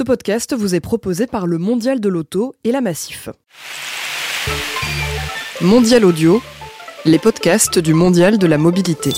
Ce podcast vous est proposé par le Mondial de l'Auto et la Massif. Mondial Audio, les podcasts du Mondial de la Mobilité.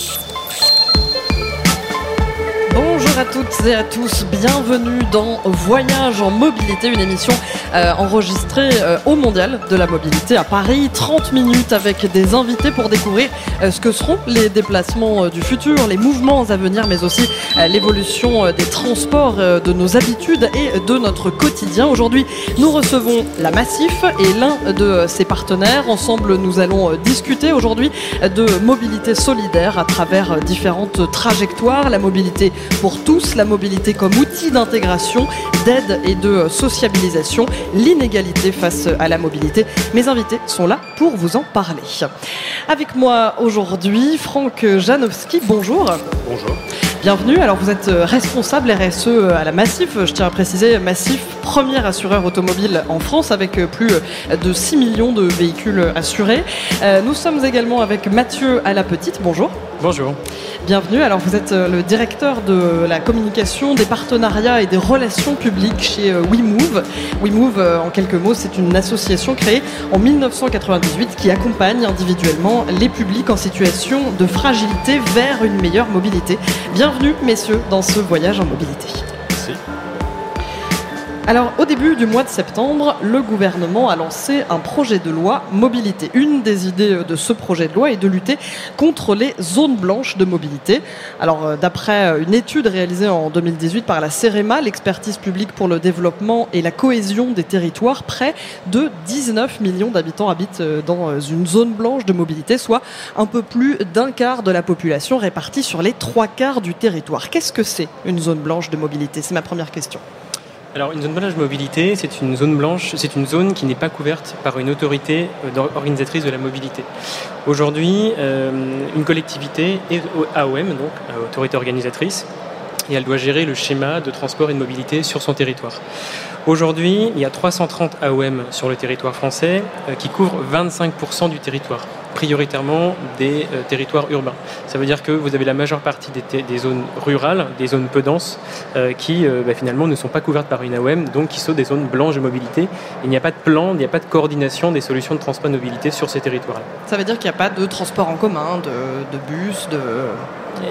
Et à tous, bienvenue dans Voyage en mobilité, une émission euh, enregistrée euh, au Mondial de la mobilité à Paris. 30 minutes avec des invités pour découvrir euh, ce que seront les déplacements du futur, les mouvements à venir, mais aussi l'évolution des transports, de nos habitudes et de notre quotidien. Aujourd'hui, nous recevons la Massif et l'un de ses partenaires. Ensemble, nous allons discuter aujourd'hui de mobilité solidaire à travers différentes trajectoires, la mobilité pour tous, la mobilité comme outil d'intégration, d'aide et de sociabilisation, l'inégalité face à la mobilité. Mes invités sont là pour vous en parler. Avec moi aujourd'hui, Franck Janowski, bonjour. Bonjour. Bienvenue. Alors vous êtes responsable RSE à la Massif. Je tiens à préciser, Massif, premier assureur automobile en France avec plus de 6 millions de véhicules assurés. Euh, nous sommes également avec Mathieu Alapetite. Bonjour. Bonjour. Bienvenue. Alors vous êtes euh, le directeur de la communication, des partenariats et des relations publiques chez euh, WeMove. WeMove, en quelques mots, c'est une association créée en 1998 qui accompagne individuellement les publics en situation de fragilité vers une meilleure mobilité. Bienvenue, messieurs, dans ce voyage en mobilité. Alors, au début du mois de septembre, le gouvernement a lancé un projet de loi mobilité. Une des idées de ce projet de loi est de lutter contre les zones blanches de mobilité. Alors, euh, d'après une étude réalisée en 2018 par la CEREMA, l'expertise publique pour le développement et la cohésion des territoires, près de 19 millions d'habitants habitent euh, dans euh, une zone blanche de mobilité, soit un peu plus d'un quart de la population répartie sur les trois quarts du territoire. Qu'est-ce que c'est une zone blanche de mobilité? C'est ma première question. Alors une zone blanche mobilité, c'est une zone blanche, c'est une zone qui n'est pas couverte par une autorité euh, organisatrice de la mobilité. Aujourd'hui, euh, une collectivité est AOM, donc euh, autorité organisatrice, et elle doit gérer le schéma de transport et de mobilité sur son territoire. Aujourd'hui, il y a 330 AOM sur le territoire français qui couvrent 25% du territoire prioritairement des euh, territoires urbains. Ça veut dire que vous avez la majeure partie des, zones rurales, des zones peu denses, euh, qui euh, bah, finalement ne sont pas couvertes par une AOM, donc qui sont des zones blanches de mobilité. Il n'y a pas de plan, il n'y a pas de coordination des solutions de transport de mobilité sur ces territoires-là. Ça veut dire qu'il n'y a pas de transport en commun, de, bus, de...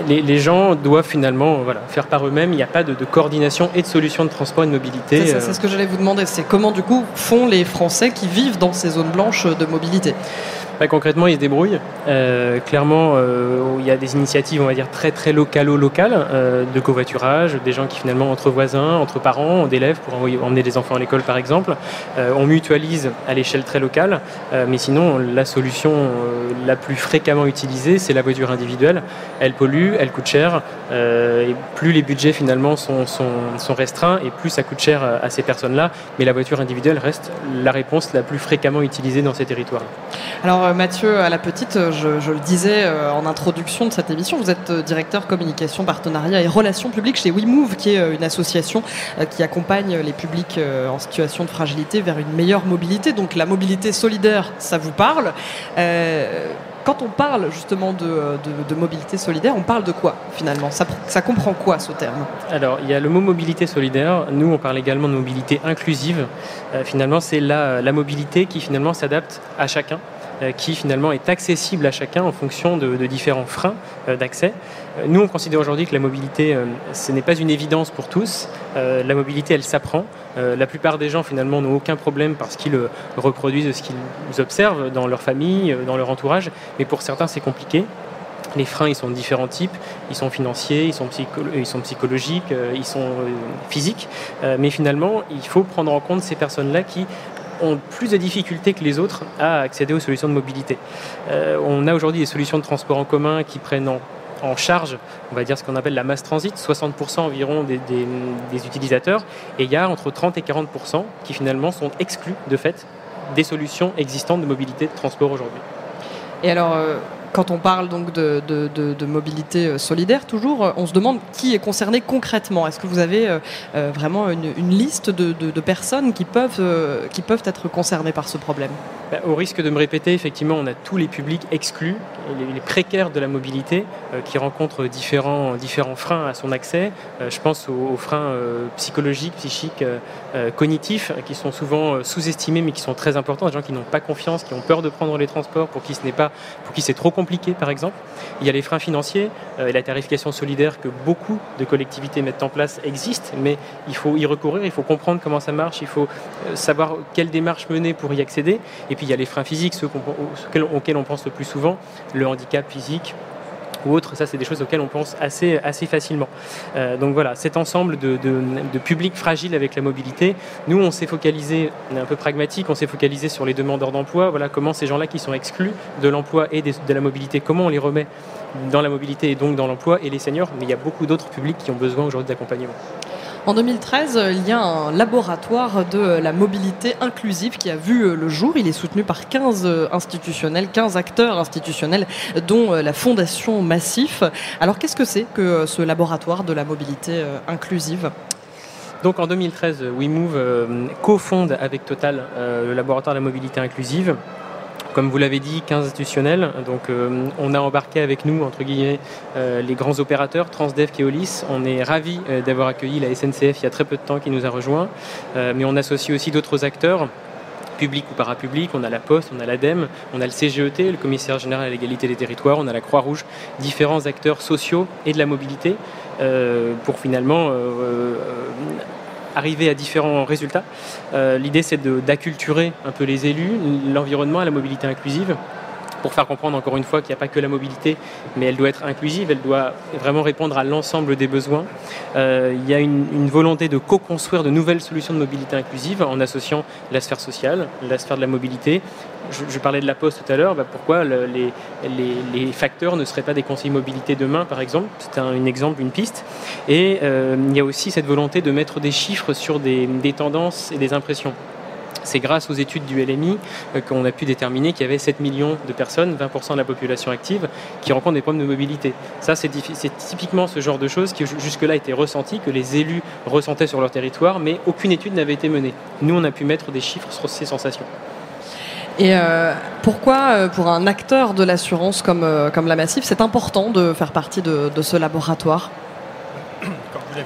Les, gens doivent finalement voilà, faire par eux-mêmes. Il n'y a pas de, coordination et de solutions de transport et de mobilité. C'est ce que j'allais vous demander. C'est comment du coup font les Français qui vivent dans ces zones blanches de mobilité? Concrètement, ils se débrouillent. Euh, clairement, euh, il y a des initiatives, on va dire, très très localo-locales euh, de covoiturage, des gens qui finalement, entre voisins, entre parents, d'élèves pour emmener des enfants à l'école par exemple, on mutualise à l'échelle très locale, mais sinon, la solution la plus fréquemment utilisée, c'est la voiture individuelle. Elle pollue, elle coûte cher, et plus les budgets finalement sont, sont, restreints, et plus ça coûte cher à ces personnes-là, mais la voiture individuelle reste la réponse la plus fréquemment utilisée dans ces territoires. Alors, Mathieu, à la petite, je, le disais euh, en introduction de cette émission, vous êtes euh, directeur communication, partenariat et relations publiques chez WeMove, qui est euh, une association qui accompagne les publics en situation de fragilité vers une meilleure mobilité. Donc la mobilité solidaire, ça vous parle. Quand on parle justement de, mobilité solidaire, on parle de quoi finalement? Ça, comprend quoi ce terme? Alors, il y a le mot mobilité solidaire. Nous, on parle également de mobilité inclusive. finalement, c'est la mobilité qui finalement s'adapte à chacun. Euh, qui finalement est accessible à chacun en fonction de, différents freins euh, d'accès. Euh, nous, on considère aujourd'hui que la mobilité, ce n'est pas une évidence pour tous. La mobilité, elle s'apprend. La plupart des gens, finalement, n'ont aucun problème parce qu'ils reproduisent ce qu'ils observent dans leur famille, dans leur entourage. Mais pour certains, c'est compliqué. Les freins, ils sont de différents types. Ils sont financiers, ils sont, ils sont psychologiques, ils sont physiques. Mais finalement, il faut prendre en compte ces personnes-là qui ont plus de difficultés que les autres à accéder aux solutions de mobilité. Euh, on a aujourd'hui des solutions de transport en commun qui prennent en, charge, on va dire ce qu'on appelle la masse transit, 60% environ des, utilisateurs, et il y a entre 30 et 40% qui finalement sont exclus de fait des solutions existantes de mobilité de transport aujourd'hui. Et alors, euh, quand on parle donc de, mobilité solidaire, toujours, on se demande qui est concerné concrètement. Est-ce que vous avez vraiment une, liste de, personnes qui peuvent, être concernées par ce problème? Bah, Au risque de me répéter, effectivement, on a tous les publics exclus, les, précaires de la mobilité, qui rencontrent différents, différents freins à son accès. je pense aux, freins psychologiques, psychiques, cognitifs, qui sont souvent sous-estimés, mais qui sont très importants. Des gens qui n'ont pas confiance, qui ont peur de prendre les transports, pour qui ce n'est pas, pour qui c'est trop compliqué, par exemple. Il y a les freins financiers euh, et la tarification solidaire que beaucoup de collectivités mettent en place existe, mais il faut y recourir, il faut comprendre comment ça marche, il faut euh, savoir quelle démarche mener pour y accéder. Et puis il y a les freins physiques, ceux auxquels on pense le plus souvent, le handicap physique, ou autres. Ça, c'est des choses auxquelles on pense assez, assez facilement. Euh, donc voilà, cet ensemble de, de, publics fragiles avec la mobilité, nous, on s'est focalisé, on est un peu pragmatique, on s'est focalisé sur les demandeurs d'emploi. Voilà comment ces gens-là qui sont exclus de l'emploi et de la mobilité, comment on les remet dans la mobilité et donc dans l'emploi et les seniors. Mais il y a beaucoup d'autres publics qui ont besoin aujourd'hui d'accompagnement. En 2013, il y a un laboratoire de la mobilité inclusive qui a vu le jour. Il est soutenu par 15 institutionnels, 15 acteurs institutionnels, dont la Fondation Massif. Alors qu'est-ce que c'est que ce laboratoire de la mobilité euh, inclusive? Donc en 2013, WeMove euh, cofonde avec Total euh, le laboratoire de la mobilité inclusive comme vous l'avez dit, 15 institutionnels. Donc euh, on a embarqué avec nous, entre guillemets, euh, les grands opérateurs, Transdev, Keolis. On est ravis euh, d'avoir accueilli la SNCF il y a très peu de temps qui nous a rejoints. mais on associe aussi d'autres acteurs publics ou parapublics, on a la Poste, on a l'ADEME, on a le CGET, le commissaire général à l'égalité des territoires, on a la Croix-Rouge, différents acteurs sociaux et de la mobilité pour finalement arriver à différents résultats. Euh, l'idée, c'est d'acculturer un peu les élus, l'environnement la mobilité inclusive pour faire comprendre encore une fois qu'il n'y a pas que la mobilité, mais elle doit être inclusive, elle doit vraiment répondre à l'ensemble des besoins. Euh, il y a une, volonté de co-construire de nouvelles solutions de mobilité inclusive en associant la sphère sociale, la sphère de la mobilité. Je, parlais de la Poste tout à l'heure, bah, pourquoi les, facteurs ne seraient pas des conseils mobilité demain, par exemple? C'est un, exemple, une piste. Et euh, il y a aussi cette volonté de mettre des chiffres sur des tendances et des impressions. C'est grâce aux études du LMI euh, qu'on a pu déterminer qu'il y avait 7 millions de personnes, 20% de la population active, qui rencontrent des problèmes de mobilité. Ça, c'est typiquement ce genre de choses qui jusque-là étaient ressenties, que les élus ressentaient sur leur territoire, mais aucune étude n'avait été menée. Nous, on a pu mettre des chiffres sur ces sensations. Et euh, pourquoi, euh, pour un acteur de l'assurance comme, comme la Massif, c'est important de faire partie de ce laboratoire?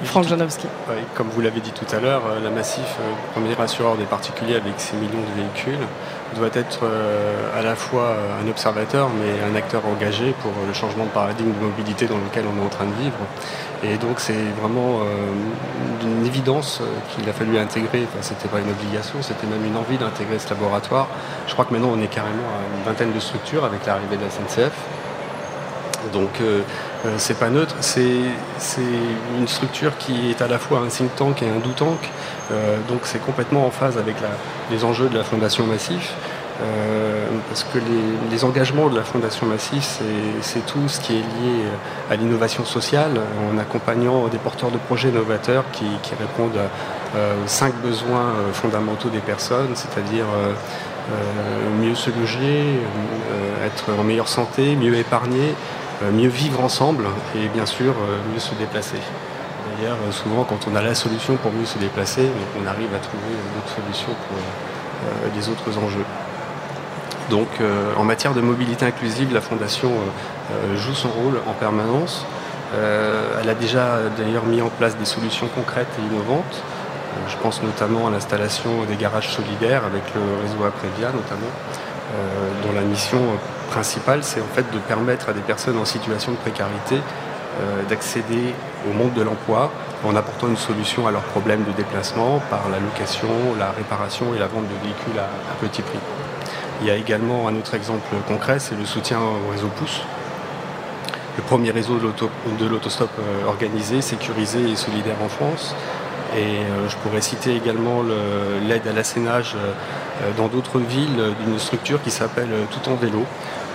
Franck Janowski. comme vous l'avez dit tout à l'heure, euh, la Massif, euh, premier assureur des particuliers avec ses millions de véhicules, doit être euh, à la fois un observateur mais un acteur engagé pour le changement de paradigme de mobilité dans lequel on est en train de vivre. Et donc c'est vraiment une évidence qu'il a fallu intégrer, enfin, c'était pas une obligation, c'était même une envie d'intégrer ce laboratoire. Je crois que maintenant on est carrément à une vingtaine de structures avec l'arrivée de la SNCF. Donc euh, c'est pas neutre, c'est une structure qui est à la fois un think tank et un do tank, euh, donc c'est complètement en phase avec les enjeux de la Fondation Massif. Euh, parce que les, engagements de la Fondation Massif, c'est tout ce qui est lié à l'innovation sociale, en accompagnant des porteurs de projets novateurs qui, répondent aux cinq besoins fondamentaux des personnes, c'est-à-dire mieux se loger, être en meilleure santé, mieux épargner, euh, mieux vivre ensemble et bien sûr euh, mieux se déplacer. D'ailleurs, euh, souvent quand on a la solution pour mieux se déplacer, on arrive à trouver d'autres solutions pour les autres enjeux. Donc en matière de mobilité inclusive, la Fondation joue son rôle en permanence. elle a déjà d'ailleurs mis en place des solutions concrètes et innovantes. je pense notamment à l'installation des garages solidaires avec le réseau Aprévia notamment, dont la mission principal, c'est en fait de permettre à des personnes en situation de précarité euh, d'accéder au monde de l'emploi en apportant une solution à leurs problèmes de déplacement par la location, la réparation et la vente de véhicules à, petit prix. Il y a également un autre exemple concret, c'est le soutien au réseau Pouce, le premier réseau de l'autostop euh, organisé, sécurisé et solidaire en France. Et euh, je pourrais citer également l'aide à l'assénage dans d'autres villes d'une structure qui s'appelle Tout en vélo,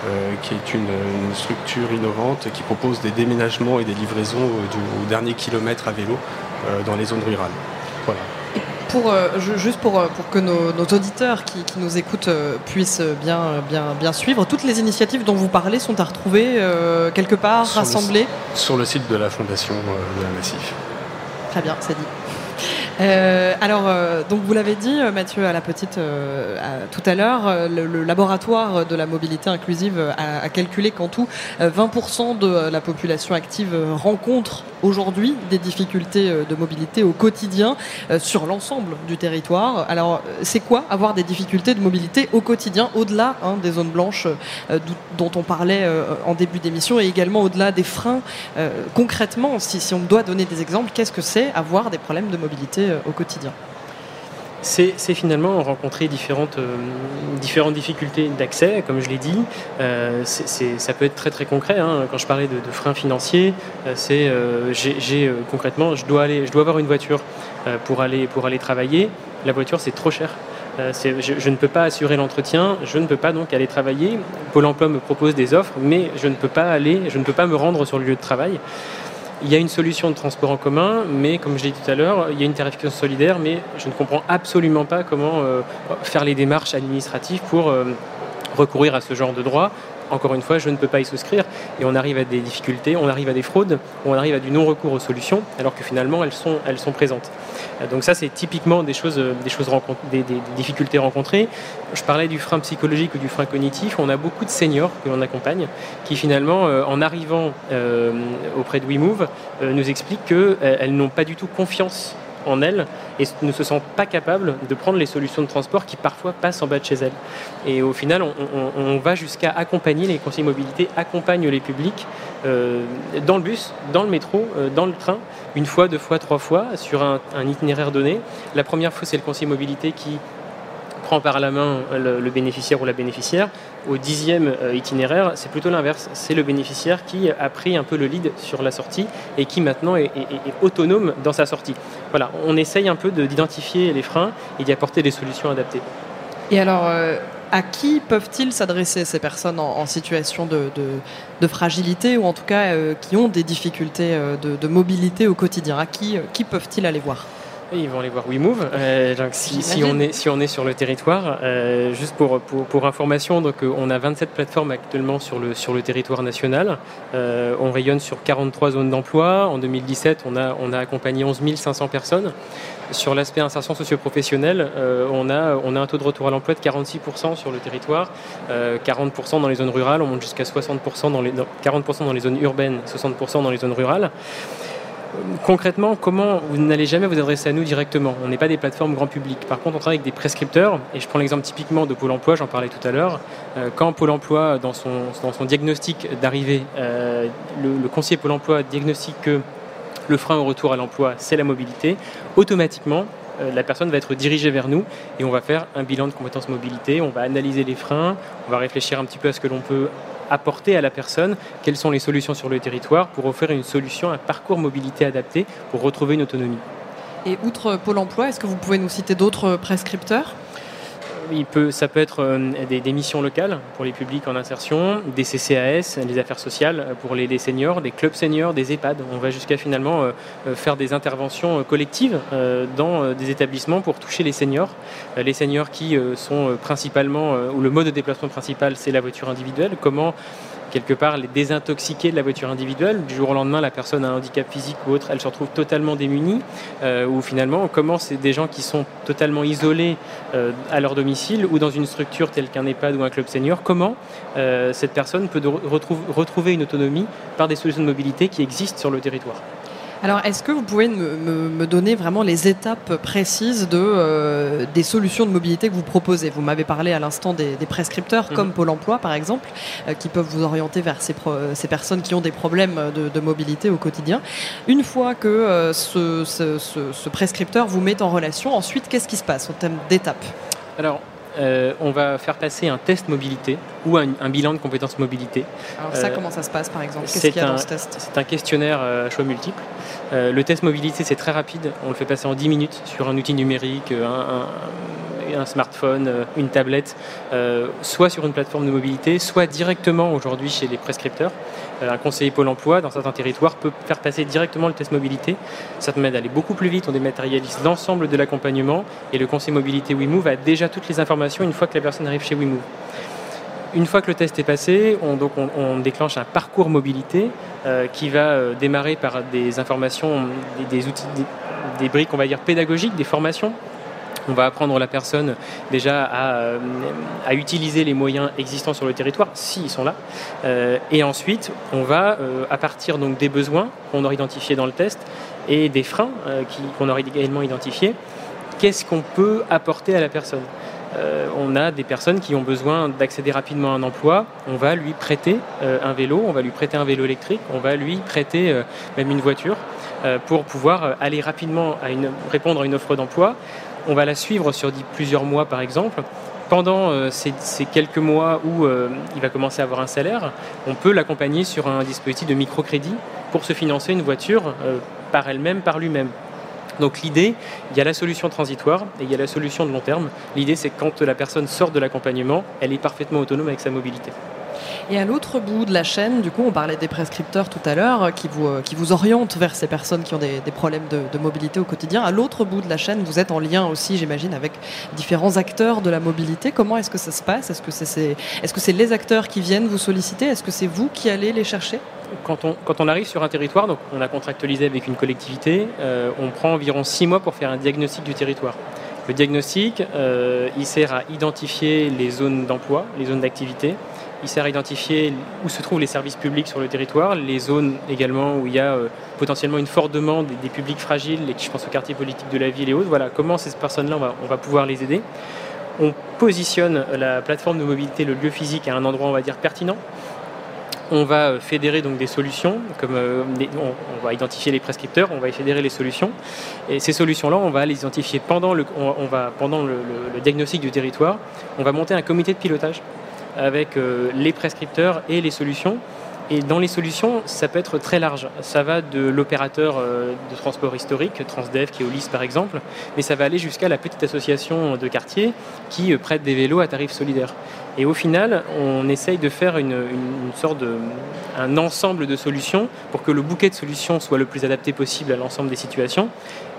euh, qui est une, structure innovante qui propose des déménagements et des livraisons au, dernier kilomètre à vélo euh, dans les zones rurales. pour, euh, juste pour, euh, pour que nos, auditeurs qui, nous écoutent puissent bien, bien, bien suivre, toutes les initiatives dont vous parlez sont à retrouver quelque part, rassemblées Sur le site de la Fondation de la Massif. Très bien, c'est dit. Euh, alors, euh, donc vous l'avez dit, euh, Mathieu, à la petite tout à l'heure, le, laboratoire de la mobilité inclusive a, calculé qu'en tout, 20% de la population active rencontre aujourd'hui des difficultés de mobilité au quotidien sur l'ensemble du territoire. Alors, c'est quoi avoir des difficultés de mobilité au quotidien, au-delà hein, des zones blanches dont on parlait en début d'émission, et également au-delà des freins Concrètement, si, si on doit donner des exemples, qu'est-ce que c'est avoir des problèmes de mobilité euh, au quotidien c'est finalement rencontrer différentes, euh, différentes difficultés d'accès, comme je l'ai dit. Euh, ça peut être très très concret. Hein. Quand je parlais de, freins financiers, c'est concrètement, je dois, aller, je dois avoir une voiture pour, aller, pour aller travailler. La voiture, c'est trop cher. Je, je, ne peux pas assurer l'entretien, je ne peux pas donc aller travailler. Pôle Emploi me propose des offres, mais je ne peux pas aller, je ne peux pas me rendre sur le lieu de travail. Il y a une solution de transport en commun, mais comme je l'ai dit tout à l'heure, il y a une tarification solidaire, mais je ne comprends absolument pas comment euh, faire les démarches administratives pour euh, recourir à ce genre de droit encore une fois, je ne peux pas y souscrire. Et on arrive à des difficultés, on arrive à des fraudes, on arrive à du non-recours aux solutions, alors que finalement, elles sont, elles sont présentes. Euh, donc ça, c'est typiquement des choses, des, choses des, difficultés rencontrées. Je parlais du frein psychologique ou du frein cognitif. On a beaucoup de seniors que l'on accompagne qui finalement, euh, en arrivant euh, auprès de WeMove, nous expliquent qu'elles n'ont pas du tout confiance en elles et ne se sentent pas capables de prendre les solutions de transport qui parfois passent en bas de chez elles. Et au final, on, va jusqu'à accompagner les conseillers mobilité, accompagnent les publics euh, dans le bus, dans le métro, euh, dans le train, une fois, deux fois, trois fois, sur un, un itinéraire donné. La première fois, c'est le conseiller mobilité qui prend par la main le, bénéficiaire ou la bénéficiaire. Au dixième euh, itinéraire, c'est plutôt l'inverse. C'est le bénéficiaire qui a pris un peu le lead sur la sortie et qui maintenant est, autonome dans sa sortie. Voilà, on essaye un peu d'identifier les freins et d'y apporter des solutions adaptées. Et alors, euh, à qui peuvent-ils s'adresser ces personnes en, situation de, fragilité ou en tout cas euh, qui ont des difficultés de, mobilité au quotidien? À qui, qui peuvent-ils aller voir? Ils vont aller voir WeMove. Euh, donc si, on est, si on est sur le territoire, euh, juste pour, pour, information, donc, euh, on a 27 plateformes actuellement sur le, sur le territoire national. on rayonne sur 43 zones d'emploi. En 2017, on a, on a accompagné 11 500 personnes. Sur l'aspect insertion socio-professionnelle, on, a, on a un taux de retour à l'emploi de 46% sur le territoire, 40% dans les zones rurales, on monte jusqu'à 60% dans les, 40% dans les zones urbaines, 60% dans les zones rurales concrètement, comment vous n'allez jamais vous adresser à nous directement? On n'est pas des plateformes grand public. Par contre, on travaille avec des prescripteurs. Et je prends l'exemple typiquement de Pôle Emploi, j'en parlais tout à l'heure. Euh, quand Pôle Emploi, dans son, diagnostic d'arrivée, euh, le, conseiller Pôle Emploi diagnostique que le frein au retour à l'emploi, c'est la mobilité, automatiquement, euh, la personne va être dirigée vers nous et on va faire un bilan de compétences mobilité, on va analyser les freins, on va réfléchir un petit peu à ce que l'on peut apporter à la personne quelles sont les solutions sur le territoire pour offrir une solution, un parcours mobilité adapté pour retrouver une autonomie? Et outre Pôle emploi, est-ce que vous pouvez nous citer d'autres prescripteurs? Ça peut être euh, des, missions locales pour les publics en insertion, des CCAS, des affaires sociales pour les, seniors, des clubs seniors, des EHPAD. On va jusqu'à finalement euh, euh, faire des interventions collectives dans des établissements pour toucher les seniors. Les seniors qui sont principalement, ou le mode de déplacement principal, c'est la voiture individuelle. Comment quelque part les désintoxiquer de la voiture individuelle. Du jour au lendemain, la personne a un handicap physique ou autre, elle se retrouve totalement démunie. Euh, ou finalement, comment c'est des gens qui sont totalement isolés euh, à leur domicile ou dans une structure telle qu'un EHPAD ou un club senior, comment euh, cette personne peut retrouver une autonomie par des solutions de mobilité qui existent sur le territoire? Alors, est-ce que vous pouvez me, donner vraiment les étapes précises de, euh, des solutions de mobilité que vous proposez? Vous m'avez parlé à l'instant des, prescripteurs, mhm. comme Pôle emploi par exemple, euh, qui peuvent vous orienter vers ces, ces, personnes qui ont des problèmes de, mobilité au quotidien. Une fois que euh, ce, ce, prescripteur vous met en relation, ensuite, qu'est-ce qui se passe en termes d'étapes? Alors, euh, on va faire passer un test mobilité ou un, bilan de compétences mobilité. Alors ça, euh, comment ça se passe par exemple? Qu'est-ce qu'il y a dans ce test? C'est un questionnaire à choix multiples. Euh, le test mobilité, c'est très rapide. On le fait passer en 10 minutes sur un outil numérique, un, smartphone, une tablette, soit sur une plateforme de mobilité, soit directement aujourd'hui chez les prescripteurs. Un conseiller Pôle emploi dans certains territoires peut faire passer directement le test mobilité. Ça permet d'aller beaucoup plus vite, on dématérialise l'ensemble de l'accompagnement et le conseiller mobilité WeMove a déjà toutes les informations une fois que la personne arrive chez WeMove. Une fois que le test est passé, on, déclenche un parcours mobilité euh, qui va euh, démarrer par des informations, des, outils, des, briques, on va dire pédagogiques, des formations on va apprendre la personne déjà à, euh, utiliser les moyens existants sur le territoire, s'ils sont là. et ensuite, on va, à partir donc des besoins qu'on aura identifiés dans le test et des freins qu'on aura également identifiés, qu'est-ce qu'on peut apporter à la personne? Euh, on a des personnes qui ont besoin d'accéder rapidement à un emploi, on va lui prêter euh, un vélo, on va lui prêter un vélo électrique, on va lui prêter euh, même une voiture pour pouvoir aller rapidement à répondre à une offre d'emploi. On va la suivre sur plusieurs mois par exemple. Pendant ces, quelques mois où il va commencer à avoir un salaire, on peut l'accompagner sur un dispositif de microcrédit pour se financer une voiture par elle-même, par lui-même. Donc l'idée, il y a la solution transitoire et il y a la solution de long terme. L'idée, c'est que quand la personne sort de l'accompagnement, elle est parfaitement autonome avec sa mobilité. Et à l'autre bout de la chaîne, du coup, on parlait des prescripteurs tout à l'heure, qui vous, qui vous orientent vers ces personnes qui ont des, problèmes de, mobilité au quotidien. À l'autre bout de la chaîne, vous êtes en lien aussi, j'imagine, avec différents acteurs de la mobilité. Comment est-ce que ça se passe? Est-ce que c'est est -ce c'est les acteurs qui viennent vous solliciter? Est-ce que c'est vous qui allez les chercher? Quand on, arrive sur un territoire, donc on a contractualisé avec une collectivité, euh, on prend environ six mois pour faire un diagnostic du territoire. Le diagnostic, euh, il sert à identifier les zones d'emploi, les zones d'activité. Il sert à identifier où se trouvent les services publics sur le territoire, les zones également où il y a euh, potentiellement une forte demande des, publics fragiles, et je pense au quartier politique de la ville et autres. Voilà, comment ces personnes-là, on va, on va pouvoir les aider. On positionne la plateforme de mobilité, le lieu physique, à un endroit, on va dire, pertinent on va euh, fédérer donc des solutions, comme euh, on, va identifier les prescripteurs, on va fédérer les solutions, et ces solutions-là, on va les identifier pendant le, on, va, pendant le, diagnostic du territoire. On va monter un comité de pilotage avec euh, les prescripteurs et les solutions. Et dans les solutions, ça peut être très large. Ça va de l'opérateur de transport historique, Transdev, qui est au LIS par exemple, mais ça va aller jusqu'à la petite association de quartier qui prête des vélos à tarif solidaire. Et au final, on essaye de faire une, sorte de, un ensemble de solutions pour que le bouquet de solutions soit le plus adapté possible à l'ensemble des situations.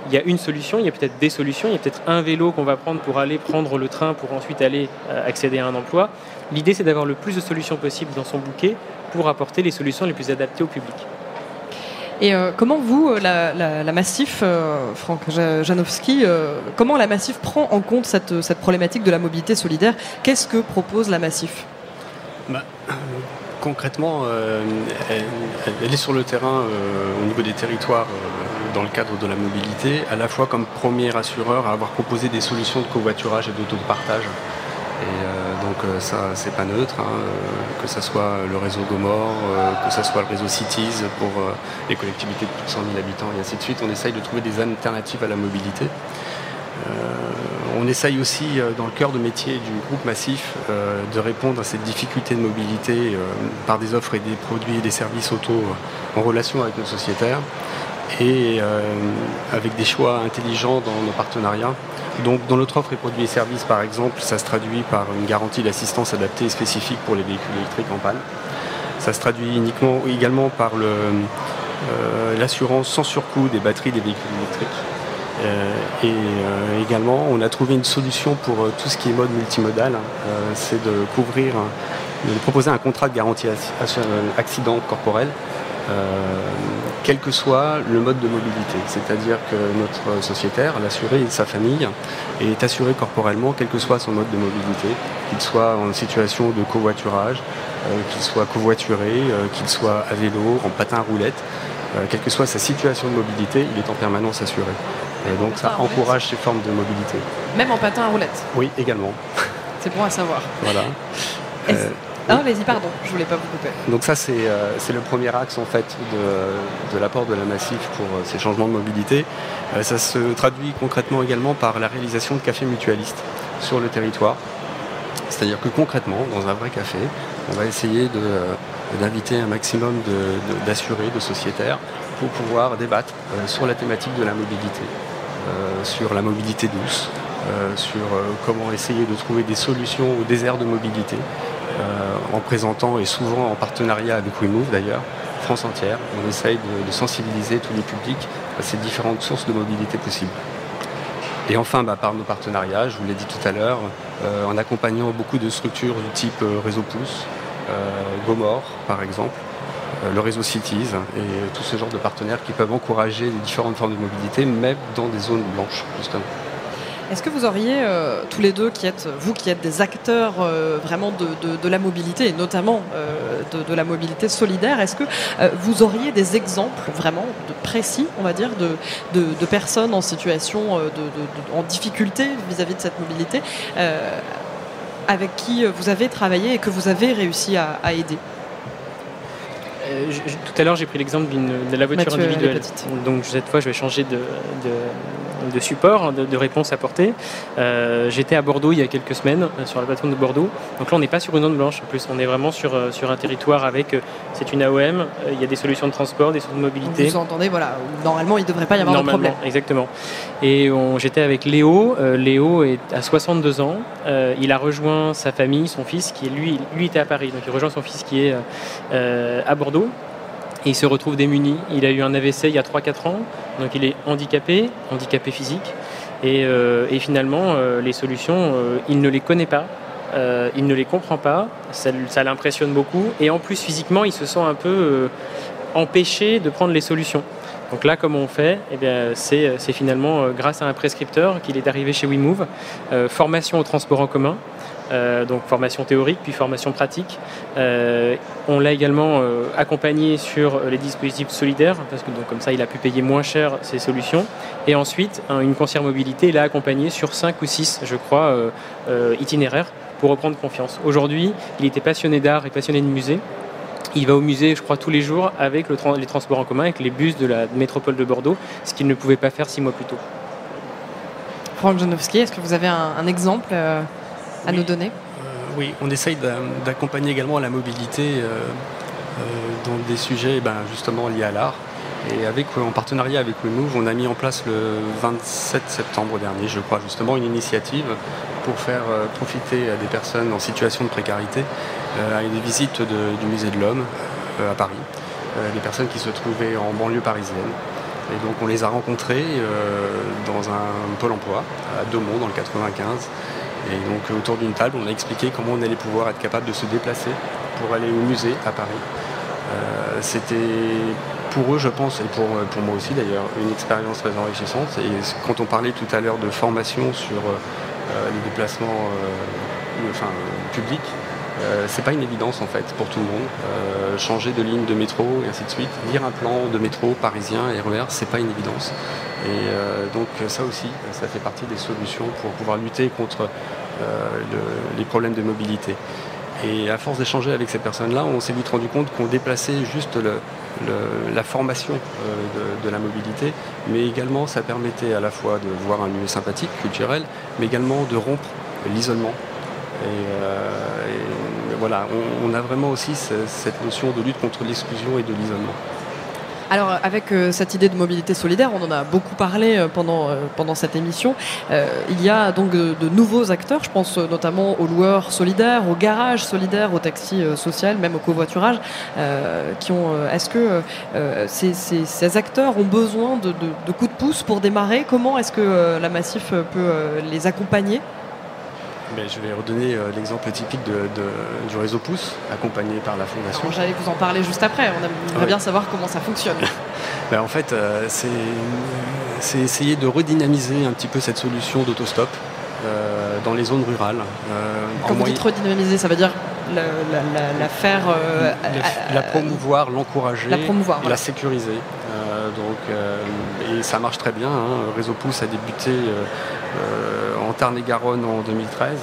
Il y a une solution, il y a peut-être des solutions, il y a peut-être un vélo qu'on va prendre pour aller prendre le train pour ensuite aller euh, accéder à un emploi. L'idée, c'est d'avoir le plus de solutions possibles dans son bouquet pour apporter les solutions les plus adaptées au public. Et euh, comment vous, euh, la, Massif, euh, Franck Janowski, comment la Massif prend en compte cette, problématique de la mobilité solidaire? Qu'est-ce que propose la Massif? Bah, Concrètement, elle, est sur le terrain au niveau des territoires dans le cadre de la mobilité, à la fois comme premier assureur à avoir proposé des solutions de covoiturage et d'auto-partage. Et donc euh, ça, c'est pas neutre, hein, euh, que ce soit le réseau Gomor, que ce soit le réseau Cities pour les collectivités de plus de 100 000 habitants et ainsi de suite. On essaye de trouver des alternatives à la mobilité. on essaye aussi, dans le cœur de métier du groupe Massif, de répondre à cette difficulté de mobilité par des offres et des produits et des services auto en relation avec nos sociétaires et avec des choix intelligents dans nos partenariats donc dans notre offre et produits et services, par exemple, ça se traduit par une garantie d'assistance adaptée et spécifique pour les véhicules électriques en panne. Ça se traduit uniquement, également par euh, l'assurance sans surcoût des batteries des véhicules électriques. Euh, et euh, également, on a trouvé une solution pour tout ce qui est mode multimodal, c'est de couvrir, de proposer un contrat de garantie accident corporel quel que soit le mode de mobilité. C'est-à-dire que notre sociétaire, l'assuré et sa famille, est assuré corporellement, quel que soit son mode de mobilité, qu'il soit en situation de covoiturage, euh, qu'il soit covoituré, euh, qu'il soit à vélo, en patin à roulette, euh, quelle que soit sa situation de mobilité, il est en permanence assuré. Et donc ça encourage ces formes de mobilité. Même en patin à roulette Oui, également. C'est bon à savoir. Voilà. Ah, vas-y, pardon, je voulais pas vous couper. Donc ça, euh, c'est le premier axe en fait de, l'apport de la Massif pour euh, ces changements de mobilité. Euh, ça se traduit concrètement également par la réalisation de cafés mutualistes sur le territoire. C'est-à-dire que concrètement, dans un vrai café, on va essayer d'inviter un maximum d'assurés, de, sociétaires, pour pouvoir débattre sur la thématique de la mobilité, sur la mobilité douce, sur comment essayer de trouver des solutions au désert de mobilité, en présentant et souvent en partenariat avec WeMove d'ailleurs, France entière. On essaye de, sensibiliser tous les publics à ces différentes sources de mobilité possibles. Et enfin, bah, par nos partenariats, je vous l'ai dit tout à l'heure, en accompagnant beaucoup de structures du type Réseau Pouce, Gomor par exemple, le réseau Cities et tout ce genre de partenaires qui peuvent encourager les différentes formes de mobilité, même dans des zones blanches, justement. Est-ce que vous auriez, euh, tous les deux, qui êtes, vous qui êtes des acteurs euh, vraiment de, la mobilité, et notamment euh, de, la mobilité solidaire, est-ce que vous auriez des exemples vraiment de précis, on va dire, de, personnes en situation, en difficulté vis-à-vis de cette mobilité, avec qui vous avez travaillé et que vous avez réussi à aider? Tout à l'heure, j'ai pris l'exemple de la voiture individuelle. Donc cette fois, je vais changer de, de, support, de, réponse apportée. Euh, j'étais à Bordeaux il y a quelques semaines, euh, sur la plateforme de Bordeaux. Donc là, on n'est pas sur une zone blanche. En plus, on est vraiment sur, sur un territoire avec. C'est une AOM, il y a des solutions de transport, des solutions de mobilité. Vous entendez, voilà, normalement, il ne devrait pas y avoir de problème. Exactement. Et j'étais avec Léo. Léo est à 62 ans. il a rejoint sa famille, son fils, qui lui, lui était à Paris. Donc il rejoint son fils qui est à Bordeaux il se retrouve démuni. Il a eu un AVC il y a 3-4 ans, donc il est handicapé, handicapé physique. Et, euh, finalement, euh, les solutions, euh, il ne les connaît pas, il ne les comprend pas, ça, l'impressionne beaucoup. Et en plus, physiquement, il se sent un peu empêché de prendre les solutions. Donc là, comme on fait, eh c'est, finalement grâce à un prescripteur qu'il est arrivé chez WeMove, formation au transport en commun, euh, donc formation théorique puis formation pratique. Euh, on l'a également euh, accompagné sur les dispositifs solidaires parce que donc comme ça il a pu payer moins cher ses solutions. Et ensuite une concierge mobilité l'a accompagné sur 5 ou 6 je crois itinéraires pour reprendre confiance. Aujourd'hui il était passionné d'art et passionné de musée. Il va au musée, je crois, tous les jours avec les transports en commun, avec les bus de la métropole de Bordeaux, ce qu'il ne pouvait pas faire six mois plus tôt. Franck Janowski, est-ce que vous avez un, exemple à nous donner euh, Oui, on essaye d'accompagner également la mobilité euh, euh, dans des sujets ben, justement liés à l'art. Et avec, en partenariat avec le Move, on a mis en place le 27 septembre dernier, je crois, justement une initiative pour faire profiter à des personnes en situation de précarité à des visites du musée de l'Homme à Paris, des personnes qui se trouvaient en banlieue parisienne. Et donc on les a rencontrés dans un pôle emploi à Daumont dans le 95 et donc autour d'une table, on a expliqué comment on allait pouvoir être capable de se déplacer pour aller au musée à Paris. Euh, c'était pour eux, je pense, et pour, pour moi aussi d'ailleurs, une expérience très enrichissante. Et quand on parlait tout à l'heure de formation sur euh, les déplacements euh, publics, c'est pas une évidence en fait pour tout le monde. changer de ligne de métro et ainsi de suite. Lire un plan de métro parisien, RER, c'est pas une évidence. Et donc ça aussi, ça fait partie des solutions pour pouvoir lutter contre les problèmes de mobilité. Et à force d'échanger avec ces personnes-là, on s'est vite rendu compte qu'on déplaçait juste la formation de, la mobilité, mais également ça permettait à la fois de voir un lieu sympathique, culturel, mais également de rompre l'isolement. Et, voilà, on, a vraiment aussi cette notion de lutte contre l'exclusion et de l'isolement. Alors avec euh, cette idée de mobilité solidaire, on en a beaucoup parlé euh, pendant, euh, pendant cette émission. il y a donc de, nouveaux acteurs, je pense notamment aux loueurs solidaires, aux garages solidaires, aux taxis social, même au covoiturage, qui ont. Est-ce que ces, acteurs ont besoin de, coups de pouce pour démarrer? Comment est-ce que la Massif peut les accompagner? Je vais redonner euh, l'exemple typique du réseau Pouce, accompagné par la Fondation. J'allais vous en parler juste après, on aimerait bien savoir comment ça fonctionne. Ben, en fait, euh, c'est essayer de redynamiser un petit peu cette solution d'autostop euh, dans les zones rurales. Quand vous dites redynamiser, ça veut dire la, faire... la, promouvoir, l'encourager, la, promouvoir, la sécuriser. donc, et ça marche très bien. Hein. Réseau Pouce a débuté en Tarn-et-Garonne en 2013.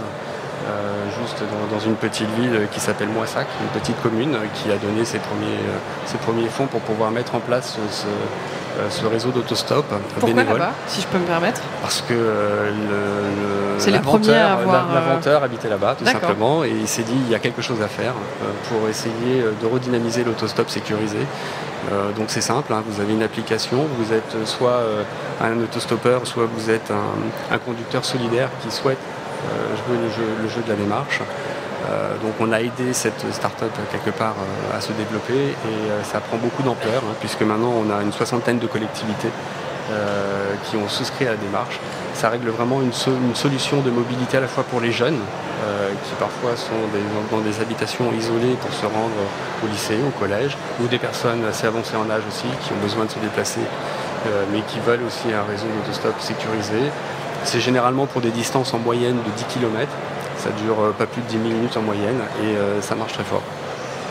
Euh, juste dans, une petite ville qui s'appelle Moissac, une petite commune qui a donné ses premiers, euh, ses premiers fonds pour pouvoir mettre en place ce, euh, réseau d'autostop Pourquoi là-bas, si je peux me permettre Parce que le, l'inventeur habitait là-bas, tout simplement, et il s'est dit il y a quelque chose à faire pour essayer de redynamiser l'autostop sécurisé. Euh, donc c'est simple, hein. vous avez une application, vous êtes soit euh, un autostoppeur, soit vous êtes un, conducteur solidaire qui souhaite euh, jouer le jeu, de la démarche. donc on a aidé cette start-up quelque part à se développer et ça prend beaucoup d'ampleur hein, puisque maintenant on a une soixantaine de collectivités qui ont souscrit à la démarche. Ça règle vraiment une, solution de mobilité à la fois pour les jeunes qui parfois sont dans des habitations isolées pour se rendre au lycée, au collège, ou des personnes assez avancées en âge aussi qui ont besoin de se déplacer mais qui veulent aussi un réseau d'autostop sécurisé. C'est généralement pour des distances en moyenne de 10 km. Ça dure euh, pas plus de 10 minutes en moyenne et euh, ça marche très fort.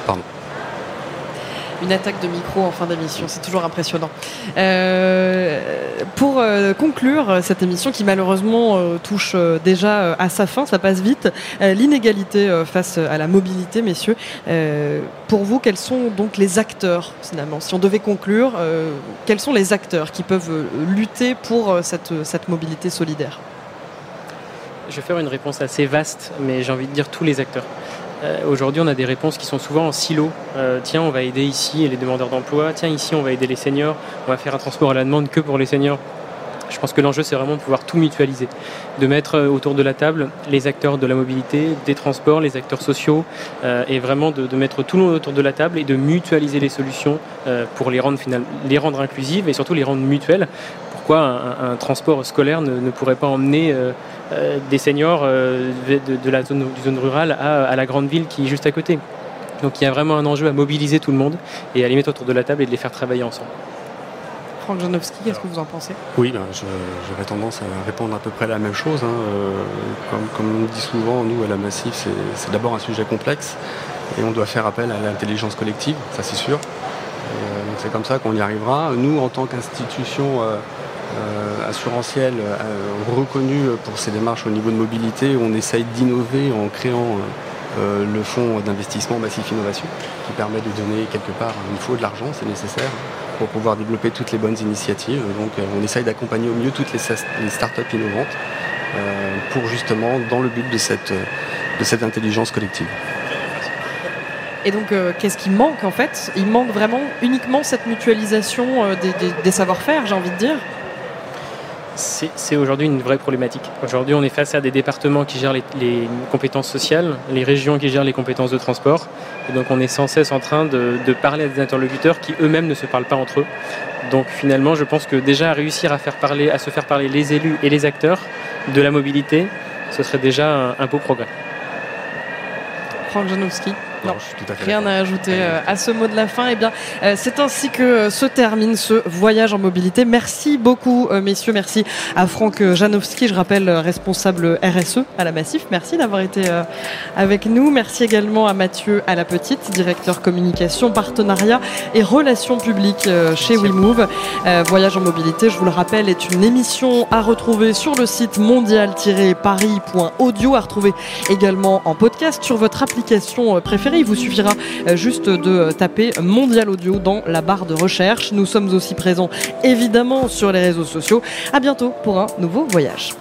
Pardon une attaque de micro en fin d'émission. C'est toujours impressionnant. Euh, pour conclure cette émission qui malheureusement touche déjà à sa fin, ça passe vite, l'inégalité face à la mobilité, messieurs. pour vous, quels sont donc les acteurs finalement? Si on devait conclure, quels sont les acteurs qui peuvent lutter pour cette, cette mobilité solidaire? Je vais faire une réponse assez vaste, mais j'ai envie de dire tous les acteurs. Euh, aujourd'hui, on a des réponses qui sont souvent en silo. Euh, tiens, on va aider ici les demandeurs d'emploi. Tiens, ici, on va aider les seniors. On va faire un transport à la demande que pour les seniors. Je pense que l'enjeu, c'est vraiment de pouvoir tout mutualiser, de mettre euh, autour de la table les acteurs de la mobilité, des transports, les acteurs sociaux, et vraiment de, mettre tout le monde autour de la table et de mutualiser les solutions pour les rendre, les rendre inclusives et surtout les rendre mutuelles. Pourquoi un, transport scolaire ne, pourrait pas emmener des seniors euh, de, la zone, du zone rurale à, la grande ville qui est juste à côté. Donc il y a vraiment un enjeu à mobiliser tout le monde et à les mettre autour de la table et de les faire travailler ensemble. Franck Janowski, qu'est-ce que vous en pensez? Oui, ben, j'aurais tendance à répondre à peu près la même chose. Hein. Euh, comme, on dit souvent, nous, à la Massif, c'est d'abord un sujet complexe et on doit faire appel à l'intelligence collective, ça c'est sûr. c'est comme ça qu'on y arrivera. Nous, en tant qu'institution euh, assurantiel euh, reconnu pour ses démarches au niveau de mobilité. On essaye d'innover en créant euh, le fonds d'investissement Massif Innovation qui permet de donner quelque part, il faut de l'argent, c'est nécessaire pour pouvoir développer toutes les bonnes initiatives. Donc on essaye d'accompagner au mieux toutes les, startups innovantes pour justement dans le but de cette intelligence collective. Et donc, qu'est-ce qui manque en fait? Il manque vraiment uniquement cette mutualisation des savoir-faire, j'ai envie de dire c'est aujourd'hui une vraie problématique. Aujourd'hui, on est face à des départements qui gèrent les, compétences sociales, les régions qui gèrent les compétences de transport. Et donc, on est sans cesse en train de, parler à des interlocuteurs qui eux-mêmes ne se parlent pas entre eux. Donc, finalement, je pense que déjà réussir à, faire parler, à se faire parler les élus et les acteurs de la mobilité, ce serait déjà un, beau progrès. Franck Janowski. Non, rien à ajouter euh, à ce mot de la fin. Eh bien, euh, c'est ainsi que euh, se termine ce voyage en mobilité. Merci beaucoup, messieurs. Merci à Franck Janowski, je rappelle, responsable RSE à la Massif. Merci d'avoir été avec nous. Merci également à Mathieu à la Petite, directeur communication, partenariat et relations publiques chez WeMove. Voyage en mobilité, je vous le rappelle, est une émission à retrouver sur le site mondial-paris.audio, à retrouver également en podcast sur votre application préférée il vous suffira euh, juste de taper Mondial Audio dans la barre de recherche. Nous sommes aussi présents évidemment sur les réseaux sociaux. À bientôt pour un nouveau voyage.